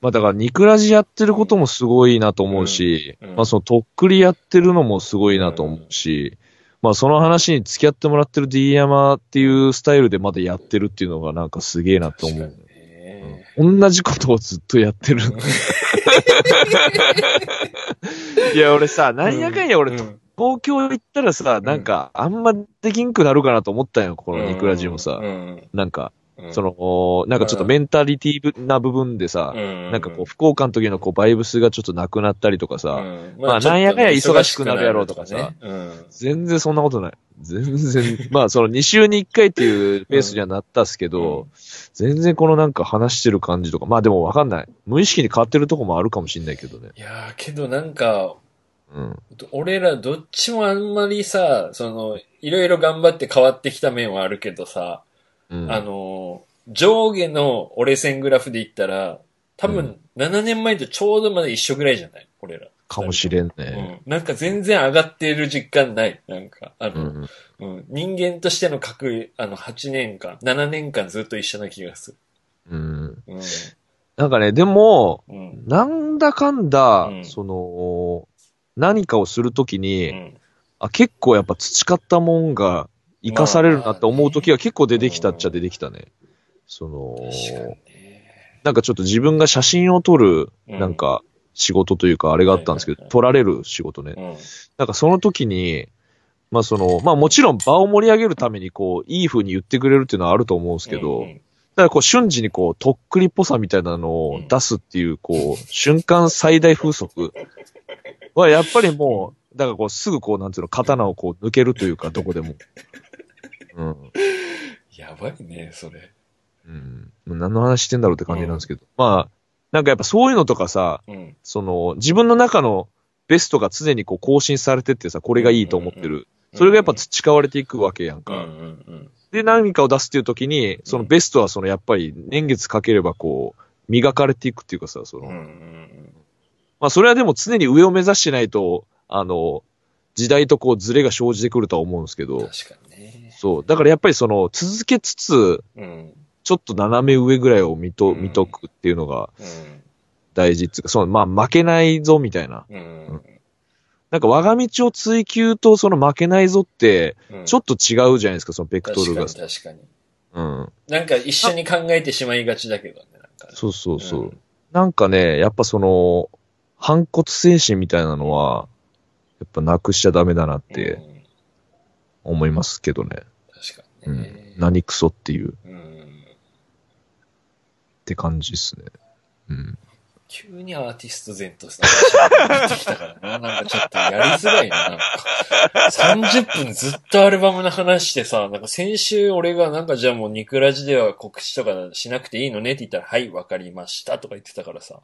A: まあだから、ニクラジやってることもすごいなと思うし、
B: うん。うん。
A: まあそのとっくりやってるのもすごいなと思うし、まあその話に付き合ってもらってる D 山っていうスタイルでまだやってるっていうのがなんかすげえなと思う。同じことをずっとやってる。いや、俺さ、なんやかんや俺、
B: うん。
A: 東京行ったらさ、なんか、あんまできんくなるかなと思ったんよ、このニクラジもさ。
B: う。ん。
A: なんか、
B: うん
A: その、なんかちょっとメンタリティな部分でさ、
B: うん
A: なんかこう、福岡の時のこう、バイブスがちょっとなくなったりとかさ、
B: うん
A: まあなんやかんや忙しくなるやろうとかさ
B: ね
A: 全然そんなことない。全然、まあその2週に1回っていうペースにはなったっすけど、
B: うん
A: 全然このなんか話してる感じとか、まあでもわかんない。無意識に変わってるとこもあるかもしんないけどね。
B: いやー、けどなんか、
A: うん。
B: 俺らどっちもあんまりさ、その、いろいろ頑張って変わってきた面はあるけどさ、
A: うん、
B: あのー、上下の折れ線グラフで言ったら、多
A: う
B: 分7年前とちょうどまだ一緒ぐらいじゃない？俺ら。
A: かもしれん
B: う
A: ね。
B: ん。なんか全然上がっている実感ない。なんか、あ
A: う
B: の、
A: ん。
B: うん。人間としての核、あの、8年間、7年間ずっと一緒な気がする。
A: うん。
B: うん。
A: なんかね、でも、
B: うん。
A: なんだかんだ、
B: うん
A: その、何かをするときに、
B: うん。
A: あ、結構やっぱ培ったもんが活かされるなって思うときは結構出てきたっちゃ出てきたね。その。なんかちょっと自分が写真を撮る、
B: うん
A: なんか仕事というかあれがあったんですけど、撮られる仕事ね。
B: うん。
A: なんかその時に、まあその、まあもちろん場を盛り上げるためにこう、いい風に言ってくれるっていうのはあると思うんですけど、だからこう瞬時にこう、とっくりっぽさみたいなのを出すっていう、こう、瞬間最大風速はやっぱりもう、だからこうすぐこう、なんていうの、刀をこう抜けるというか、どこでも。うん。
B: やばいね、それ。
A: うん。何の話してんだろうって感じなんですけど。まあ、なんかやっぱそういうのとかさ、
B: うん。
A: その、自分の中のベストが常にこう更新されてってさ、これがいいと思ってる。それがやっぱ培われていくわけやんか。
B: うんうんうん。で、
A: で、何かを出すっていう時に、そのベストはそのやっぱり年月かければこう、磨かれていくっていうかさ、その、
B: うんうん
A: まあそれはでも常に上を目指してないと、あの、時代とこうズレが生じてくるとは思うんですけ
B: うん。
A: ど、
B: 確かにね。
A: そう。だからやっぱりその、続けつつ、
B: うん。
A: ちょっと斜め上ぐらいを見と、
B: うん
A: 見とくっていうのが
B: うん。
A: 大事っていうか、その、まあ負けないぞみたいな。
B: うん。
A: なんか我が道を追求とその負けないぞって、
B: うん
A: ちょっと違うじゃないですか、そのベクトルが。
B: 確かに確かに。
A: うん。
B: なんか一緒に考えてしまいがちだけどね、なんかね。
A: そうそうそう。
B: うん
A: なんかね、やっぱその、反骨精神みたいなのは、やっぱなくしちゃダメだなって
B: うん
A: 思いますけどね。
B: 確か
A: うん
B: にね。。
A: 何クソっていう、っ
B: うん。
A: て感じですね。うん。
B: 急にアーティスト前とした話にてきたからな。なんかちょっとやりづらいな。なんか30分ずっとアルバムの話してさ、なんか先週俺がなんかじゃあもうニクラジでは告知とかしなくていいのねって言ったら、はい、わかりましたとか言ってたからさ、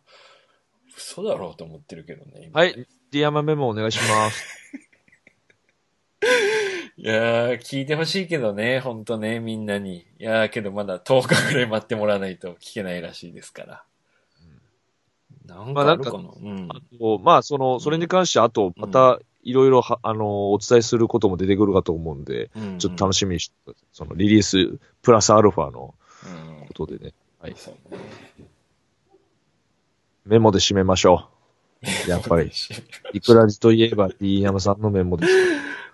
B: 嘘だろうと思ってるけどね。今
A: はい。ディアマメモお願いします。
B: いやー、聞いてほしいけどね、ほんとね、みんなに。いやー、けどまだ10日ぐらい待ってもらわないと聞けないらしいですから。なんかあるかな,、うん。
A: あと、まあ、その、それに関して、あと、また、いろいろは、あの、お伝えすることも出てくるかと思うんで、
B: うん
A: ちょっと楽しみにして。その、リリース、プラスアルファの
B: うん
A: ことでね。はい。
B: そうね
A: メモで締めましょう。やっぱり。イクラジといえば D 山さんのメモです。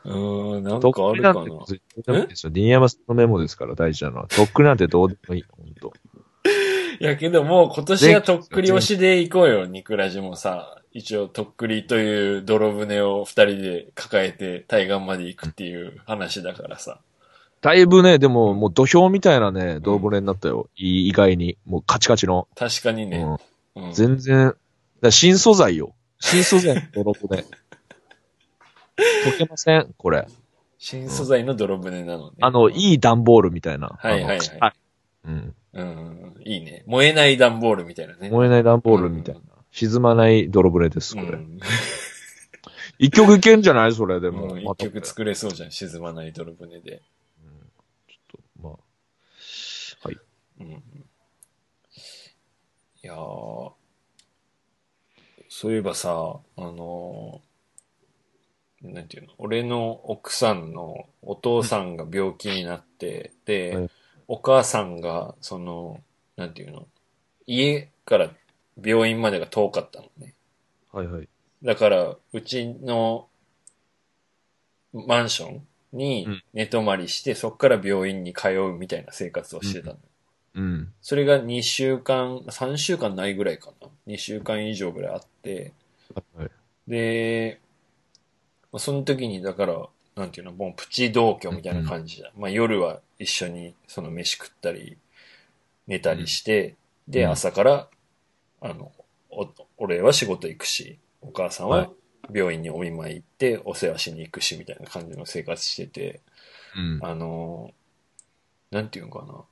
B: うーん、なんかあるかな。
A: ディニヤマスのメモですから大事なのは。とっくりなんてどうでもいい、ほんと。
B: いやけどもう今年はとっくり推しで行こうよ、ニクラジもさ。一応とっくりという泥船を二人で抱えて対岸まで行くっていう話だからさ。
A: だいぶね、でももう土俵みたいなね、泥船になったよ。い意外に。もうカチカチの。
B: 確かにね。
A: うん。
B: うん
A: 全然、新素材よ。新素材の泥船。溶けません？これ。
B: 新素材の泥船なのね。
A: あの、いい段ボールみたいな。
B: はいはいはい
A: うん。
B: うん。いいね。燃えない段ボールみたいなね。
A: 燃えない段ボールみたいな。沈まない泥船です、これ。
B: うん。
A: 一曲いけんじゃない？それでも。
B: うん一曲作れそうじゃん。沈まない泥船で。
A: まあ。はい。
B: うん。いやーそういえばさ、あのーなんていうの、俺の奥さんのお父さんが病気になって、で、
A: はい
B: お母さんが、その、なんていうの、家から病院までが遠かったのね。
A: はいはい。
B: だから、うちのマンションに
A: うん
B: 寝泊まりして、そこから病院に通うみたいな生活をしてたの。
A: うん。
B: それが2週間、3週間ないぐらいかな。2週間以上ぐらいあって、
A: はい。
B: で、まあその時にだから、なんていうの、もうプチ同居みたいな感じじゃん。まあ夜は一緒にその飯食ったり、寝たりして、で、
A: うん
B: 朝から、あの、お俺は仕事行くし、お母さん
A: は
B: はい病院にお見舞い行ってお世話しに行くしみたいな感じの生活してて、
A: うん。
B: あの、なんていうのかな。
A: うん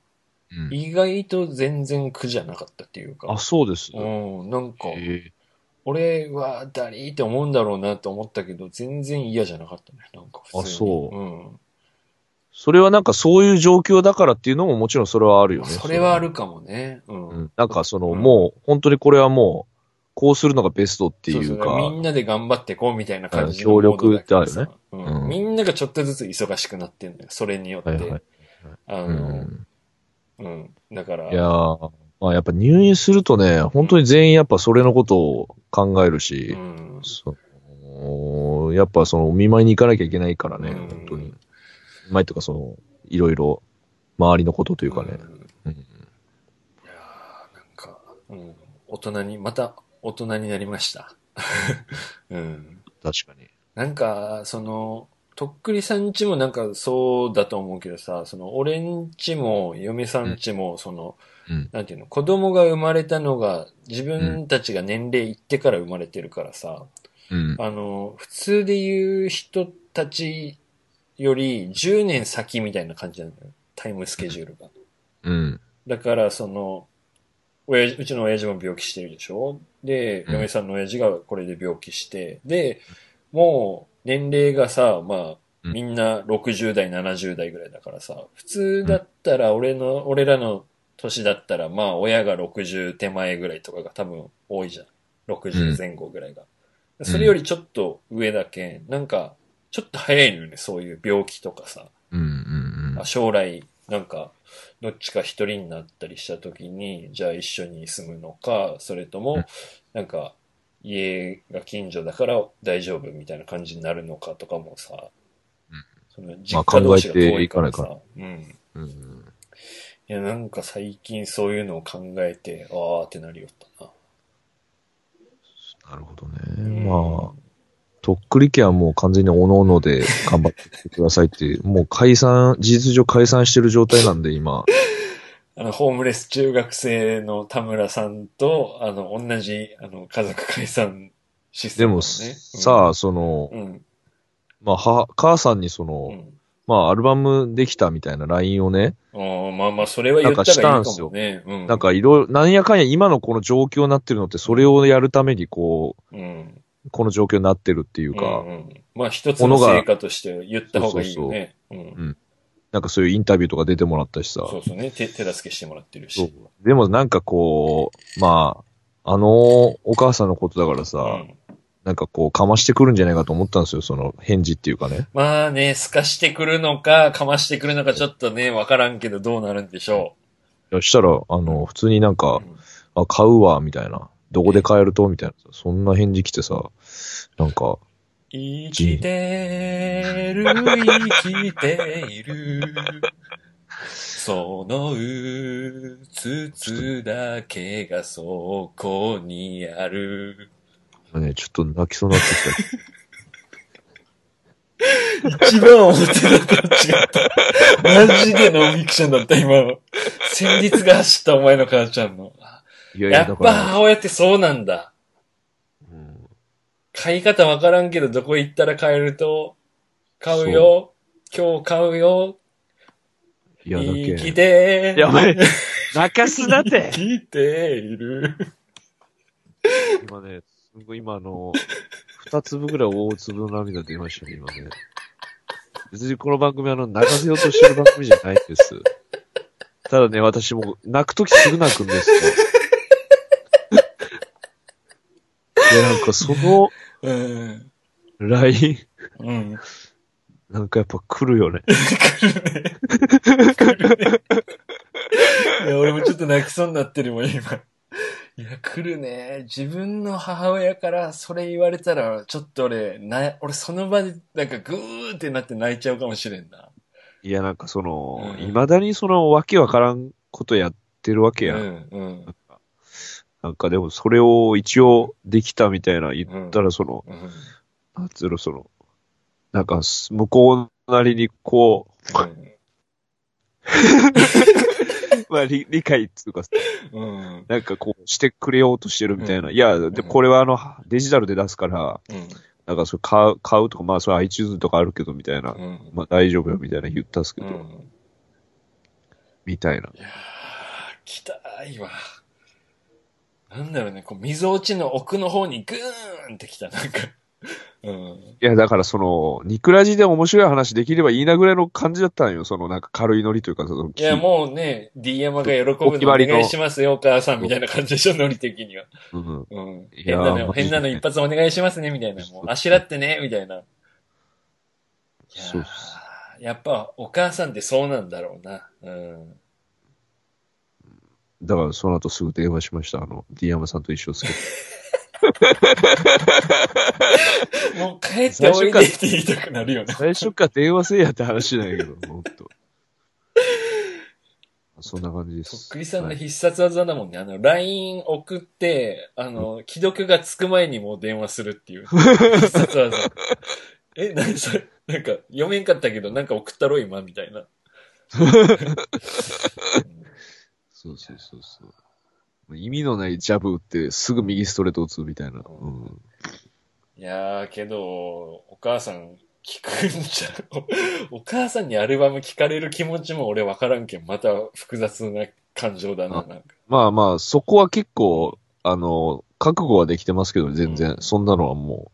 B: 意外と全然苦じゃなかったっていうか。
A: あ、そうです。
B: うん、なんか、
A: へ
B: 俺はダリーって思うんだろうなと思ったけど、全然嫌じゃなかったね。なんか普通に。
A: あそう
B: うん。
A: それはなんかそういう状況だからっていうのももちろんそれはあるよね。
B: それはあるかもね。うん。
A: うん。なんかその、
B: うん
A: もう、本当にこれはもう、こうするのがベストっていうか、
B: そそみんなで頑張ってこうみたいな感じ
A: うん協力ってあるよね
B: うん
A: うん
B: みんながちょっとずつ忙しくなってんのよ。それによって。
A: はいはい。
B: あの、
A: うん。
B: うん。だから、
A: いやー、まあやっぱ入院するとね、本当に全員やっぱそれのことを考えるし
B: う、ん。
A: そのやっぱそのお見舞いに行かなきゃいけないからね、
B: うん
A: 本当に。お見舞いとかその、いろいろ、周りのことというかね。
B: うん
A: うん
B: いやーなんか、うん。大人に、また大人になりました。うん。
A: 確かに。
B: なんか、その、とっくりさんちもなんかそうだと思うけどさ、その、俺んちも、嫁さんちも、その、
A: うん。
B: なんていうの、子供が生まれたのが、自分たちが年齢いってから生まれてるからさ、
A: うん。
B: あの、普通で言う人たちより10年先みたいな感じなのよ。タイムスケジュールが。
A: うん。
B: だから、その、親父うちの親父も病気してるでしょ？で、
A: うん
B: 嫁さんの親父がこれで病気して、で、もう年齢がさ、まあ、
A: うん
B: みんな60代、70代ぐらいだからさ、普通だったら俺の、俺らの年だったら、まあ親が60手前ぐらいとかが多分多いじゃん。60前後ぐらいが。それよりちょっと上だけん、なんか、ちょっと早いのよね、そういう病気とかさ。
A: うん。うん。
B: あ将来、なんか、どっちか一人になったりした時に、じゃあ一緒に住むのか、それとも
A: うん、
B: なんか、家が近所だから大丈夫みたいな感じになるのかとかもさ、
A: うん
B: その実家同士が遠いから
A: まあ
B: さ、うん。
A: うん。
B: いや、なんか最近そういうのを考えて、あーってなりよったな。
A: なるほど
B: うん
A: ね。まあ、とっくり家はもう完全におのので頑張ってくださいって、もう解散、事実上解散してる状態なんで今。
B: あの、ホームレス中学生の田村さんと、あの、同じ、あの、家族解散システ
A: でも、
B: ムね。
A: さあ、その
B: う、ん、
A: まあ、は、母さんにその、
B: うん。
A: まあ、アルバムできたみたいな LINE をね、
B: うん。まあまあ、それは言ったらいいかもね。うん。
A: なん、かいろいろ、なんやかんや今のこの状況になってるのって、それをやるためにこ
B: うん。
A: う、この状況になってるっていうか、
B: うんうんまあ、一つの成果として言った方がいいよね。うん。
A: なんかそういうインタビューとか出てもらったしさ。
B: そうそうね。手、手助けしてもらってるし。
A: でもなんかこう、まあ、あのお母さんのことだからさ、
B: うん。
A: なんかこう、かましてくるんじゃないかと思ったんですよ、その返事っていうかね。
B: まあね、透かしてくるのか、かましてくるのか、ちょっとね、わからんけど、どうなるんでしょ
A: そしたら、あの、普通になん
B: う。
A: か
B: う、ん
A: あ、買うわ、みたいな。どこで買えると？みたいな。そんな返事来てさ、なんか、
B: 生きてる、生きている。そのうつつだけがそこにある。
A: ね、ちょっと泣きそうになってきた。
B: 一番思ってたと違った。マジでノンフィクションだった、今の。先日が走ったお前の母ちゃんの。
A: いやいや、
B: やっぱ母親ってそうなんだ。
A: うん
B: 買い方わからんけど、どこ行ったら買えると、買うよ。今日買うよ。
A: いや、だ
B: 生き
A: け。
B: て
A: やばい。泣かすなって
B: 生きている。
A: 今ね、今あの、二粒ぐらい大粒の涙出ましたね、今ね。別にこの番組あの、泣かせようとしてる番組じゃないんです。ただね、私も泣くときすぐ泣くんですよ。で、なんかその
B: うん。
A: LINE、
B: うん。
A: なんかやっぱ来るよね。
B: いや、俺もちょっと泣きそうになってるもん、今。いや、来るね。自分の母親からそれ言われたら、ちょっと俺、な、俺その場で、なんかグーってなって泣いちゃうかもしれんな。
A: いや、なんかその、
B: うん
A: 未だにそのわけわからんことやってるわけや。
B: うん、うん。
A: なんかでもそれを一応できたみたいな言ったらその、
B: うん
A: なんつうの、その、なんかす向こうなりにこう、まあ理理解っつうかさ、
B: うん。
A: なんかこうしてくれようとしてるみたいな。
B: うん
A: いや、で、
B: うん
A: これはあの、デジタルで出すから、
B: うん。
A: なんかそれ買う、買うとか、まあそれ iTunes とかあるけどみたいな。
B: うん。
A: まあ大丈夫よみたいな言ったっすけど、
B: うん。
A: みたいな。
B: いやー、来たいわ。なんだろうね、こう、溝落ちの奥の方にグーンって来た、なんか。うん。
A: いや、だからその、ニクラジで面白い話できればいいなぐらいの感じだったんよ。そのなんか軽いノリというか、その、
B: いや、もうね、D 山が喜ぶのお願いしますよ、お母さん、みたいな感じでしょ、ノリ的には。
A: うん、
B: 変なの、変なの一発お願いしますね、みたいな。もう、あしらってね、みたいな。いやー
A: そうっす
B: やっぱ、お母さんってそうなんだろうな。うん。
A: だからその後すぐ電話しました。あの、D 山さんと一緒ですけど。
B: もう帰っておいでって言いたくなるよね。
A: 最初から電話せえやって話なんやけど、ほんと。そんな感じで
B: とっ
A: す。
B: くりさんの
A: はい
B: 必殺技だもんね。あの、LINE 送って、あの、既読がつく前にもう電話するっていう。必殺技。え、何それ？なんか、読めんかったけど、なんか送ったろ、今、みたいな。
A: そうそうそうそう。意味のないジャブ打ってすぐ右ストレート打つみたいな。うん。
B: いやー、けど、お母さん聞くんじゃん。おお母さんにアルバム聞かれる気持ちも俺わからんけん、また複雑な感情だな、
A: あ
B: なんか。
A: まあまあ、そこは結構、あの、覚悟はできてますけど、全然。
B: うん
A: そんなのはも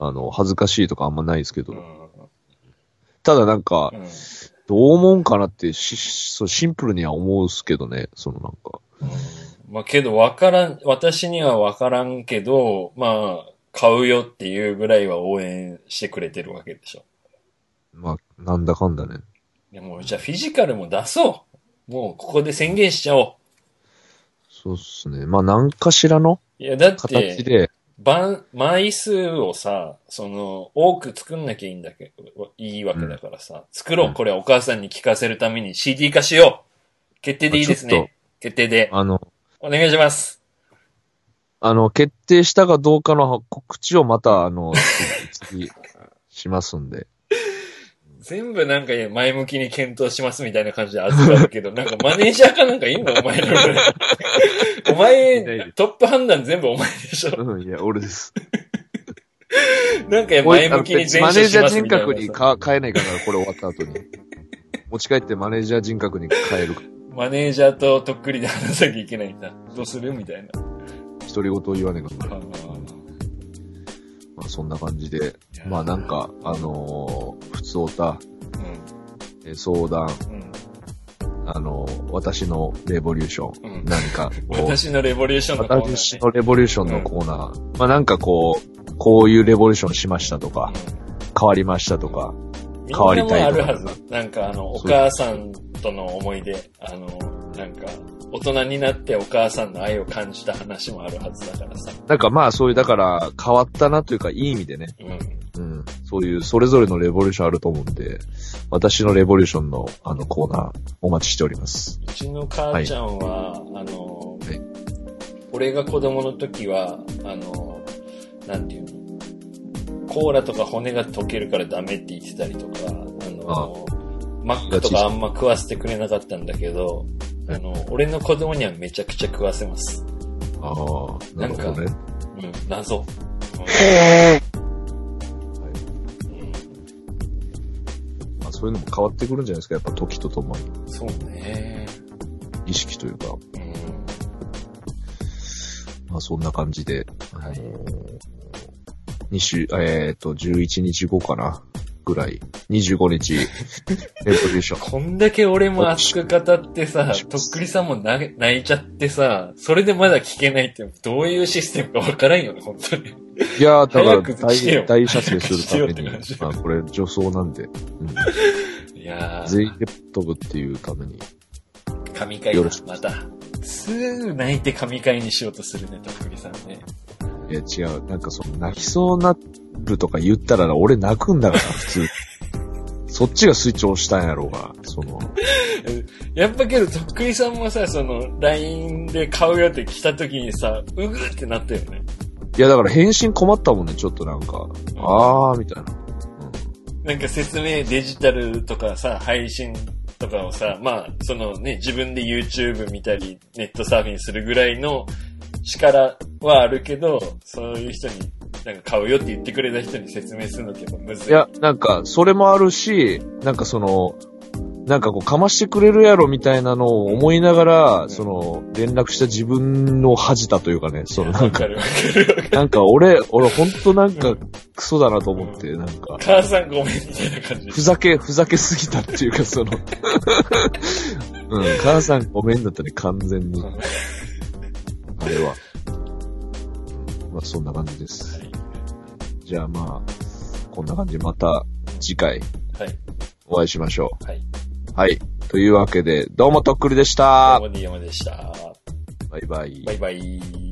A: う、あの、恥ずかしいとかあんまないですけど。
B: うん。
A: ただなんか
B: う、ん。
A: どう思うんかなってし、そうシンプルには思うっすけどね、そのなんか。
B: まあけどわからん、私にはわからんけど、まあ、買うよっていうぐらいは応援してくれてるわけでしょ。
A: まあ、なんだかんだね。
B: でも、じゃあフィジカルも出そう。もうここで宣言しちゃお
A: そうっすね。まあ、なんかしらの
B: う。いや、だっ
A: 形
B: て、
A: で、
B: 番、枚数をさ、その、多く作んなきゃいいんだけど、いいわけだからさ、作ろう。
A: うん
B: これお母さんに聞かせるために CD 化しよう。決定でいいですね。決定で。
A: あの、
B: お願いします。
A: あの、決定したかどうかの告知をまた、あの、次、次しますんで。
B: 全部なんか前向きに検討しますみたいな感じで預かるけど、なんかマネージャーかなんかいんの？お前の。お前
A: で、
B: トップ判断全部お前でしょ。
A: うん、いや、俺です。
B: なんか前向きに全
A: マネージャー人。格にか変えないから、これ終わった後に。持ち帰ってマネージャー人格に変える。
B: マネージャーととっくりで話さなきゃいけないんだ。どうするみたいな。
A: 独り言言わねえから。
B: あ
A: まあ、そんな感じで。まあ、なんか、あのー、普通おた、え相談、
B: うん。うん。
A: あのー、私のレボリューション、
B: うん
A: 何か、
B: 私のレボリューションのコーナー、ね。
A: 私のレボリューションのコーナー。まあなんかこう、こういうレボリューションしましたとか、変わりましたとか、変わりたいとか
B: るはず。なんかあの、お母さんとの思い出。あの、なんか、大人になってお母さんの愛を感じた話もあるはずだからさ。
A: なんかまあそういう、だから変わったなというか、いい意味でね、
B: うん。
A: うん。そういう、それぞれのレボリューションあると思うんで、私のレボリューションの、あの、コーナー、お待ちしております。
B: うちの母ちゃんは、あの、
A: はい
B: 俺が子供の時は、あの、なんていうの、コーラとか骨が溶けるからダメって言ってたりとか、あの、マックとかあんま食わせてくれなかったんだけど、あの、俺の子供にはめちゃくちゃ食わせます。
A: ああ、なるほどね。
B: うん、謎。うん
A: まあ、そういうのも変わってくるんじゃないですか、やっぱ時とともに。
B: そうね。
A: 意識というか、
B: うん。
A: まあそんな感じで、
B: はい。
A: 2週、えっ、と、11日後かな、ぐらい。25日、レボリューション。
B: こんだけ俺も熱く語ってさ、とっくりさんもな泣いちゃってさ、それでまだ聞けないって、どういうシステムかわからんよね、本当に。
A: いやー、だから大、大射精するためにまあこれ女装なんで、うん、
B: いや
A: 全員で飛ぶっていうために。
B: ー、神回だ
A: よろしく
B: また。すぐ泣いて神回にしようとするね、とっくりさんね。
A: いや、違う。なんかその、泣きそうなるとか言ったら、俺泣くんだから、普通。そっちがスイッチ押したんやろうが、その、
B: やっぱけど、とっくりさんもさ、その、LINE で買うよって来た時にさ、うぐってなったよね。
A: いやだから返信困ったもんね、ちょっとなんか、あー、みたいな。
B: なんか説明デジタルとかさ、配信とかをさ、まあ、そのね、自分で YouTube 見たり、ネットサーフィンするぐらいの力はあるけど、そういう人に、なんか買うよって言ってくれた人に説明するのってやっぱむずい。
A: いや、なんか、それもあるし、なんかその、なんかこう、かましてくれるやろみたいなのを思いながら、
B: ん
A: その、連絡した自分の恥じたというかね、そのなんか。なんか俺、俺ほんとなんか、クソだなと思って、なんか、
B: 母さんごめんみたいな感じ。
A: ふざけ、ふざけすぎたっていうか、その、うん、母さんごめんだったね、完全に。あれは。まあ、そんな感じです。じゃあまあ、こんな感じでまた次回
B: はい。
A: お会いしましょ
B: はい。
A: う。はい。というわけで、どうもとっくりでし
B: ど
A: た
B: う。も DM でした。
A: バイバイ
B: バイバイ。